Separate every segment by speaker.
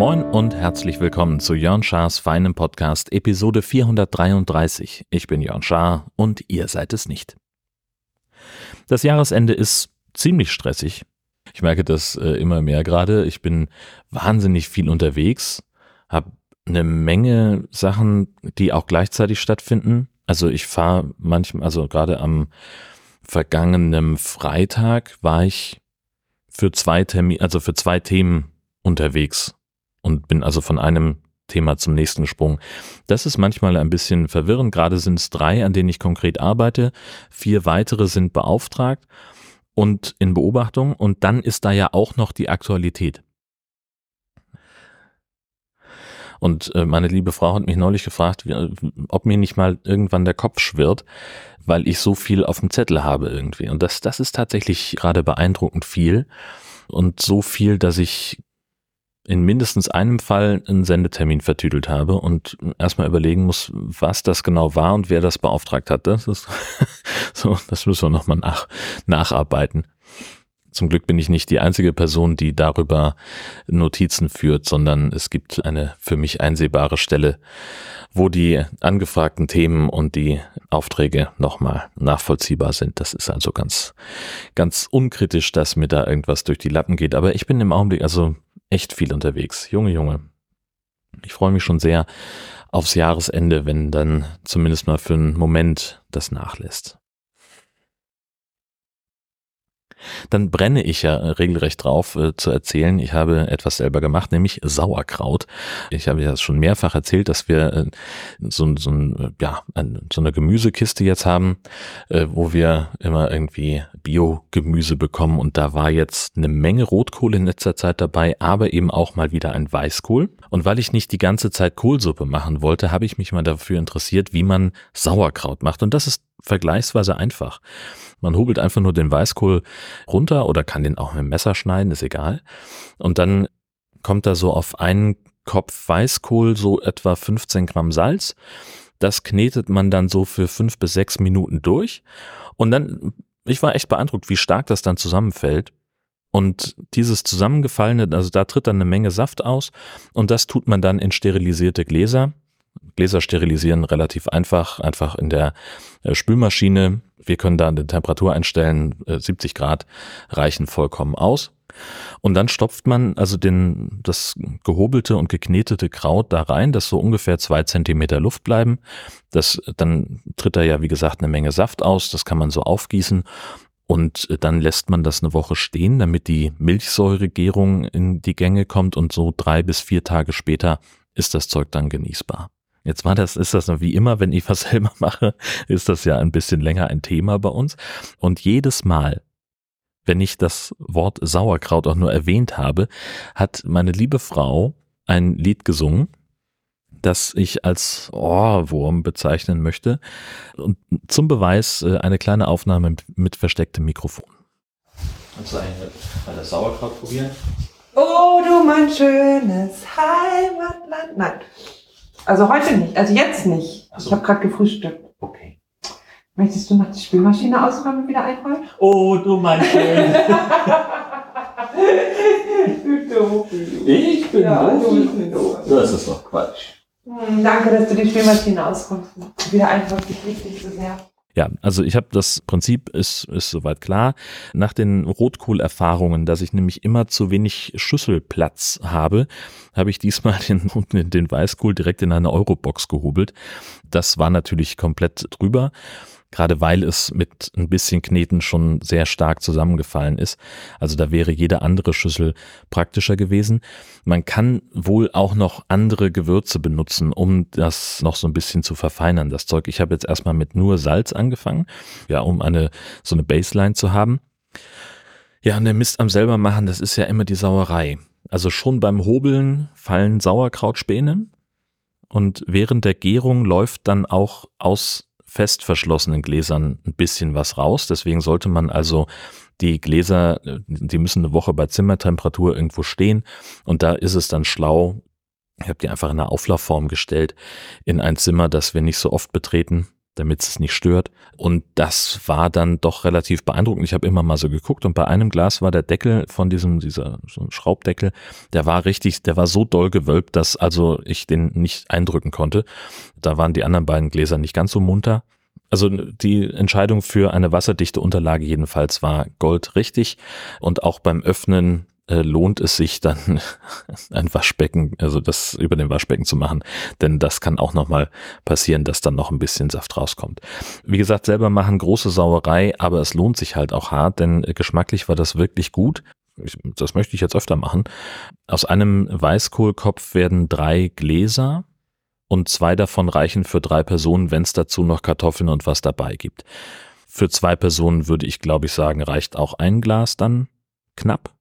Speaker 1: Moin und herzlich willkommen zu Jörn Schars feinem Podcast Episode 433. Ich bin Jörn Schaar und ihr seid es nicht. Das Jahresende ist ziemlich stressig. Ich merke das äh, immer mehr gerade. Ich bin wahnsinnig viel unterwegs, habe eine Menge Sachen, die auch gleichzeitig stattfinden. Also ich fahre manchmal, also gerade am vergangenen Freitag war ich für zwei Termine, also für zwei Themen unterwegs und bin also von einem Thema zum nächsten gesprungen. Das ist manchmal ein bisschen verwirrend. Gerade sind es drei, an denen ich konkret arbeite. Vier weitere sind beauftragt und in Beobachtung. Und dann ist da ja auch noch die Aktualität. Und äh, meine liebe Frau hat mich neulich gefragt, ob mir nicht mal irgendwann der Kopf schwirrt, weil ich so viel auf dem Zettel habe irgendwie. Und das, das ist tatsächlich gerade beeindruckend viel. Und so viel, dass ich in mindestens einem Fall einen Sendetermin vertüdelt habe und erstmal überlegen muss, was das genau war und wer das beauftragt hat. Das ist so, das müssen wir nochmal nach, nacharbeiten. Zum Glück bin ich nicht die einzige Person, die darüber Notizen führt, sondern es gibt eine für mich einsehbare Stelle, wo die angefragten Themen und die Aufträge nochmal nachvollziehbar sind. Das ist also ganz, ganz unkritisch, dass mir da irgendwas durch die Lappen geht. Aber ich bin im Augenblick also echt viel unterwegs. Junge, Junge. Ich freue mich schon sehr aufs Jahresende, wenn dann zumindest mal für einen Moment das nachlässt. Dann brenne ich ja regelrecht drauf äh, zu erzählen. Ich habe etwas selber gemacht, nämlich Sauerkraut. Ich habe ja schon mehrfach erzählt, dass wir äh, so, so, ein, ja, ein, so eine Gemüsekiste jetzt haben, äh, wo wir immer irgendwie Bio-Gemüse bekommen. Und da war jetzt eine Menge Rotkohl in letzter Zeit dabei, aber eben auch mal wieder ein Weißkohl. Und weil ich nicht die ganze Zeit Kohlsuppe machen wollte, habe ich mich mal dafür interessiert, wie man Sauerkraut macht. Und das ist vergleichsweise einfach. Man hobelt einfach nur den Weißkohl runter oder kann den auch mit dem Messer schneiden, ist egal. Und dann kommt da so auf einen Kopf Weißkohl so etwa 15 Gramm Salz. Das knetet man dann so für fünf bis sechs Minuten durch. Und dann, ich war echt beeindruckt, wie stark das dann zusammenfällt. Und dieses zusammengefallene, also da tritt dann eine Menge Saft aus und das tut man dann in sterilisierte Gläser. Gläser sterilisieren relativ einfach, einfach in der äh, Spülmaschine. Wir können da eine Temperatur einstellen, 70 äh, Grad reichen vollkommen aus. Und dann stopft man also den, das gehobelte und geknetete Kraut da rein, das so ungefähr zwei Zentimeter Luft bleiben. Das, dann tritt da ja, wie gesagt, eine Menge Saft aus. Das kann man so aufgießen. Und dann lässt man das eine Woche stehen, damit die Milchsäuregärung in die Gänge kommt und so drei bis vier Tage später ist das Zeug dann genießbar. Jetzt war das, ist das wie immer, wenn ich was selber mache, ist das ja ein bisschen länger ein Thema bei uns. Und jedes Mal, wenn ich das Wort Sauerkraut auch nur erwähnt habe, hat meine liebe Frau ein Lied gesungen, das ich als Ohrwurm bezeichnen möchte. Und zum Beweis äh, eine kleine Aufnahme mit verstecktem Mikrofon.
Speaker 2: Kannst du eine, eine Sauerkraut probieren? Oh, du mein schönes Heimatland. Nein. Also heute nicht, also jetzt nicht. So. Ich habe gerade gefrühstückt.
Speaker 1: Okay.
Speaker 2: Möchtest du noch die Spülmaschine ausräumen und wieder einräumen?
Speaker 1: Oh, du mein Schön. Ich bin
Speaker 2: ja,
Speaker 1: Dofi. Das ist doch Quatsch.
Speaker 2: Hm, danke, dass du die Spülmaschine ausräumst. Wieder einräumst, ich liebe dich so sehr.
Speaker 1: Ja, also ich habe das Prinzip ist, ist soweit klar. Nach den Rotkohlerfahrungen, dass ich nämlich immer zu wenig Schüsselplatz habe, habe ich diesmal den, den Weißkohl direkt in eine Eurobox gehobelt. Das war natürlich komplett drüber gerade weil es mit ein bisschen Kneten schon sehr stark zusammengefallen ist. Also da wäre jede andere Schüssel praktischer gewesen. Man kann wohl auch noch andere Gewürze benutzen, um das noch so ein bisschen zu verfeinern, das Zeug. Ich habe jetzt erstmal mit nur Salz angefangen, ja, um eine so eine Baseline zu haben. Ja, und der Mist am selber machen, das ist ja immer die Sauerei. Also schon beim Hobeln fallen Sauerkrautspäne und während der Gärung läuft dann auch aus fest verschlossenen Gläsern ein bisschen was raus. Deswegen sollte man also die Gläser, die müssen eine Woche bei Zimmertemperatur irgendwo stehen und da ist es dann schlau, Ich habe die einfach in eine Auflaufform gestellt in ein Zimmer, das wir nicht so oft betreten, damit es nicht stört. Und das war dann doch relativ beeindruckend. Ich habe immer mal so geguckt und bei einem Glas war der Deckel von diesem, dieser so Schraubdeckel, der war richtig, der war so doll gewölbt, dass also ich den nicht eindrücken konnte. Da waren die anderen beiden Gläser nicht ganz so munter. Also die Entscheidung für eine wasserdichte Unterlage jedenfalls war Gold und auch beim Öffnen äh, lohnt es sich dann ein Waschbecken, also das über den Waschbecken zu machen, denn das kann auch nochmal passieren, dass dann noch ein bisschen Saft rauskommt. Wie gesagt, selber machen große Sauerei, aber es lohnt sich halt auch hart, denn äh, geschmacklich war das wirklich gut. Ich, das möchte ich jetzt öfter machen. Aus einem Weißkohlkopf werden drei Gläser und zwei davon reichen für drei Personen, wenn es dazu noch Kartoffeln und was dabei gibt. Für zwei Personen würde ich, glaube ich, sagen, reicht auch ein Glas dann knapp.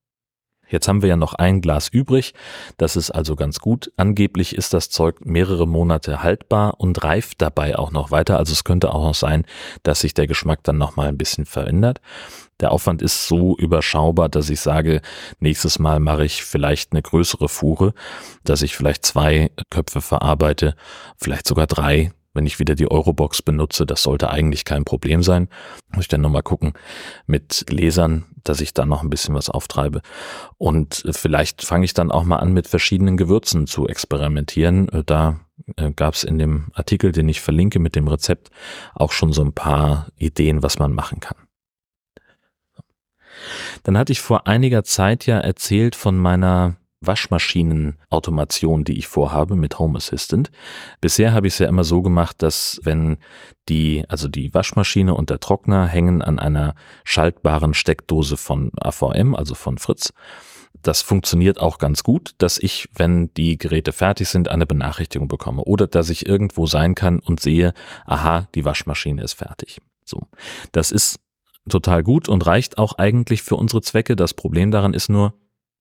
Speaker 1: Jetzt haben wir ja noch ein Glas übrig. Das ist also ganz gut. Angeblich ist das Zeug mehrere Monate haltbar und reift dabei auch noch weiter. Also es könnte auch noch sein, dass sich der Geschmack dann noch ein bisschen verändert. Der Aufwand ist so überschaubar, dass ich sage, nächstes Mal mache ich vielleicht eine größere Fuhre, dass ich vielleicht zwei Köpfe verarbeite, vielleicht sogar drei, wenn ich wieder die Eurobox benutze, das sollte eigentlich kein Problem sein. Muss ich dann nochmal gucken mit Gläsern, dass ich da noch ein bisschen was auftreibe. Und vielleicht fange ich dann auch mal an, mit verschiedenen Gewürzen zu experimentieren. Da äh, gab es in dem Artikel, den ich verlinke mit dem Rezept, auch schon so ein paar Ideen, was man machen kann. Dann hatte ich vor einiger Zeit ja erzählt von meiner Waschmaschinenautomation, die ich vorhabe mit Home Assistant. Bisher habe ich es ja immer so gemacht, dass wenn die, also die Waschmaschine und der Trockner hängen an einer schaltbaren Steckdose von AVM, also von Fritz. Das funktioniert auch ganz gut, dass ich, wenn die Geräte fertig sind, eine Benachrichtigung bekomme oder dass ich irgendwo sein kann und sehe, aha, die Waschmaschine ist fertig. So. Das ist total gut und reicht auch eigentlich für unsere Zwecke. Das Problem daran ist nur,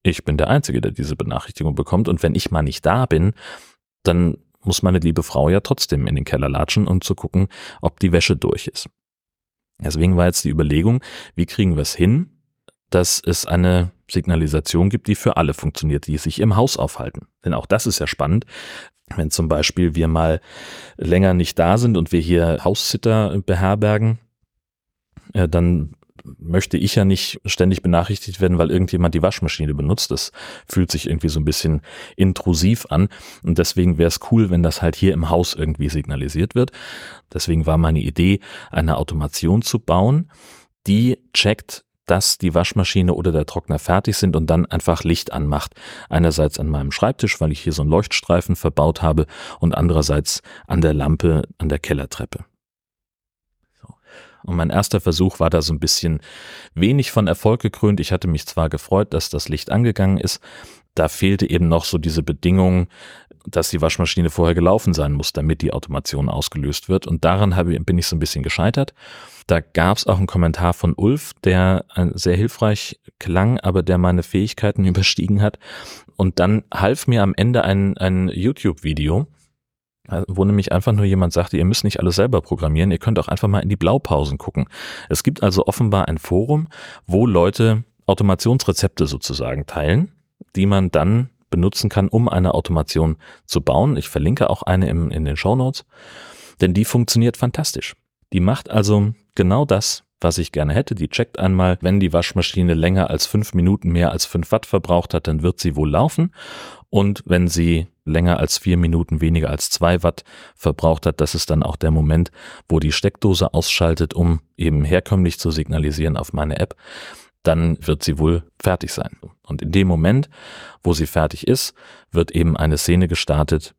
Speaker 1: ich bin der Einzige, der diese Benachrichtigung bekommt. Und wenn ich mal nicht da bin, dann muss meine liebe Frau ja trotzdem in den Keller latschen, um zu gucken, ob die Wäsche durch ist. Deswegen war jetzt die Überlegung, wie kriegen wir es hin, dass es eine Signalisation gibt, die für alle funktioniert, die sich im Haus aufhalten. Denn auch das ist ja spannend. Wenn zum Beispiel wir mal länger nicht da sind und wir hier Haussitter beherbergen, äh, dann möchte ich ja nicht ständig benachrichtigt werden, weil irgendjemand die Waschmaschine benutzt. Das fühlt sich irgendwie so ein bisschen intrusiv an. Und deswegen wäre es cool, wenn das halt hier im Haus irgendwie signalisiert wird. Deswegen war meine Idee, eine Automation zu bauen, die checkt, dass die Waschmaschine oder der Trockner fertig sind und dann einfach Licht anmacht. Einerseits an meinem Schreibtisch, weil ich hier so einen Leuchtstreifen verbaut habe und andererseits an der Lampe an der Kellertreppe. Und mein erster Versuch war da so ein bisschen wenig von Erfolg gekrönt. Ich hatte mich zwar gefreut, dass das Licht angegangen ist, da fehlte eben noch so diese Bedingung, dass die Waschmaschine vorher gelaufen sein muss, damit die Automation ausgelöst wird. Und daran habe, bin ich so ein bisschen gescheitert. Da gab es auch einen Kommentar von Ulf, der sehr hilfreich klang, aber der meine Fähigkeiten überstiegen hat. Und dann half mir am Ende ein, ein YouTube-Video, wo nämlich einfach nur jemand sagte, ihr müsst nicht alles selber programmieren, ihr könnt auch einfach mal in die Blaupausen gucken. Es gibt also offenbar ein Forum, wo Leute Automationsrezepte sozusagen teilen, die man dann benutzen kann, um eine Automation zu bauen. Ich verlinke auch eine im, in den Show Notes, denn die funktioniert fantastisch. Die macht also genau das, was ich gerne hätte. Die checkt einmal, wenn die Waschmaschine länger als fünf Minuten mehr als fünf Watt verbraucht hat, dann wird sie wohl laufen. Und wenn sie länger als vier Minuten weniger als zwei Watt verbraucht hat, das ist dann auch der Moment, wo die Steckdose ausschaltet, um eben herkömmlich zu signalisieren auf meine App. Dann wird sie wohl fertig sein. Und in dem Moment, wo sie fertig ist, wird eben eine Szene gestartet,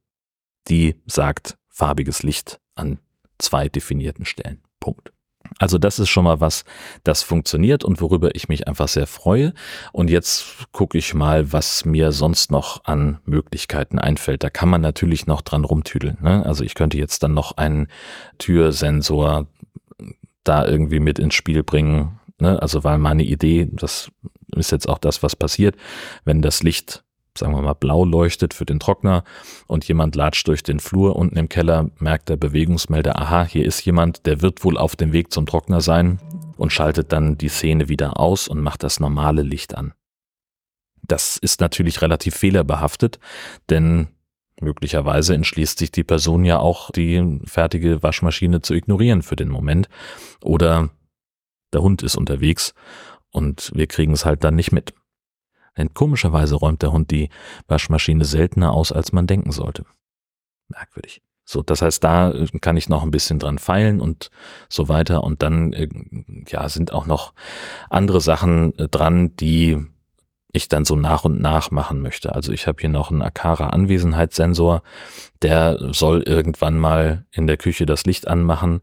Speaker 1: die sagt farbiges Licht an zwei definierten Stellen. Punkt. Also das ist schon mal was, das funktioniert und worüber ich mich einfach sehr freue. Und jetzt gucke ich mal, was mir sonst noch an Möglichkeiten einfällt. Da kann man natürlich noch dran rumtüdeln. Ne? Also ich könnte jetzt dann noch einen Türsensor da irgendwie mit ins Spiel bringen. Ne? Also weil meine Idee, das ist jetzt auch das, was passiert, wenn das Licht sagen wir mal, blau leuchtet für den Trockner und jemand latscht durch den Flur unten im Keller, merkt der Bewegungsmelder, aha, hier ist jemand, der wird wohl auf dem Weg zum Trockner sein und schaltet dann die Szene wieder aus und macht das normale Licht an. Das ist natürlich relativ fehlerbehaftet, denn Möglicherweise entschließt sich die Person ja auch, die fertige Waschmaschine zu ignorieren für den Moment. Oder der Hund ist unterwegs und wir kriegen es halt dann nicht mit. Denn komischerweise räumt der Hund die Waschmaschine seltener aus, als man denken sollte. Merkwürdig. So, das heißt, da äh, kann ich noch ein bisschen dran feilen und so weiter. Und dann, äh, ja, sind auch noch andere Sachen äh, dran, die ich dann so nach und nach machen möchte. Also ich habe hier noch einen Akara Anwesenheitssensor, der soll irgendwann mal in der Küche das Licht anmachen,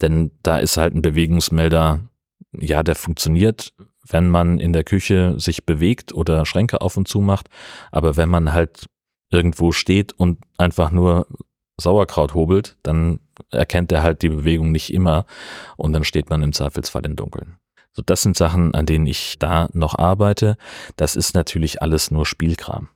Speaker 1: denn da ist halt ein Bewegungsmelder, ja, der funktioniert, wenn man in der Küche sich bewegt oder Schränke auf und zu macht, aber wenn man halt irgendwo steht und einfach nur Sauerkraut hobelt, dann erkennt er halt die Bewegung nicht immer und dann steht man im Zweifelsfall im Dunkeln. So, das sind Sachen, an denen ich da noch arbeite. Das ist natürlich alles nur Spielkram.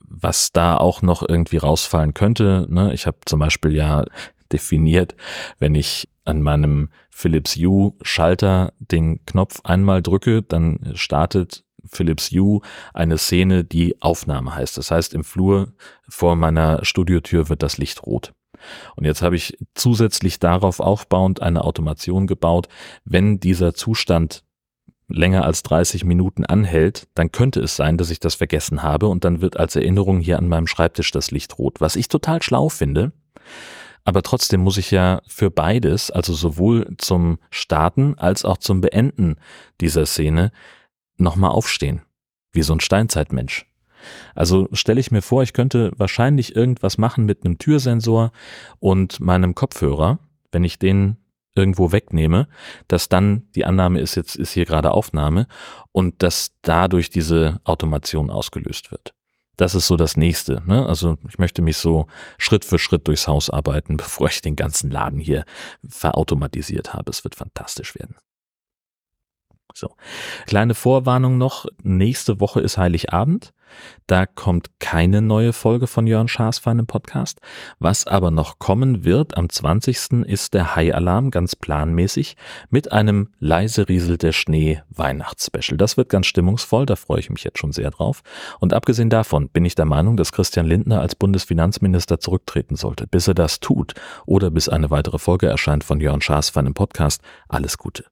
Speaker 1: Was da auch noch irgendwie rausfallen könnte, ne, ich habe zum Beispiel ja definiert, wenn ich an meinem Philips Hue Schalter den Knopf einmal drücke, dann startet Philips Hue eine Szene, die Aufnahme heißt. Das heißt, im Flur vor meiner Studiotür wird das Licht rot. Und jetzt habe ich zusätzlich darauf aufbauend eine Automation gebaut. Wenn dieser Zustand länger als 30 Minuten anhält, dann könnte es sein, dass ich das vergessen habe und dann wird als Erinnerung hier an meinem Schreibtisch das Licht rot, was ich total schlau finde. Aber trotzdem muss ich ja für beides, also sowohl zum Starten als auch zum Beenden dieser Szene, nochmal aufstehen. Wie so ein Steinzeitmensch. Also stelle ich mir vor, ich könnte wahrscheinlich irgendwas machen mit einem Türsensor und meinem Kopfhörer, wenn ich den irgendwo wegnehme, dass dann die Annahme ist, jetzt ist hier gerade Aufnahme und dass dadurch diese Automation ausgelöst wird. Das ist so das nächste. Ne? Also ich möchte mich so Schritt für Schritt durchs Haus arbeiten, bevor ich den ganzen Laden hier verautomatisiert habe. Es wird fantastisch werden. So. Kleine Vorwarnung noch. Nächste Woche ist Heiligabend. Da kommt keine neue Folge von Jörn Schaasfein im Podcast. Was aber noch kommen wird, am 20. ist der High-Alarm ganz planmäßig mit einem leise rieselte Schnee Weihnachtsspecial. Das wird ganz stimmungsvoll, da freue ich mich jetzt schon sehr drauf. Und abgesehen davon bin ich der Meinung, dass Christian Lindner als Bundesfinanzminister zurücktreten sollte. Bis er das tut oder bis eine weitere Folge erscheint von Jörn Schaasfein im Podcast, alles Gute.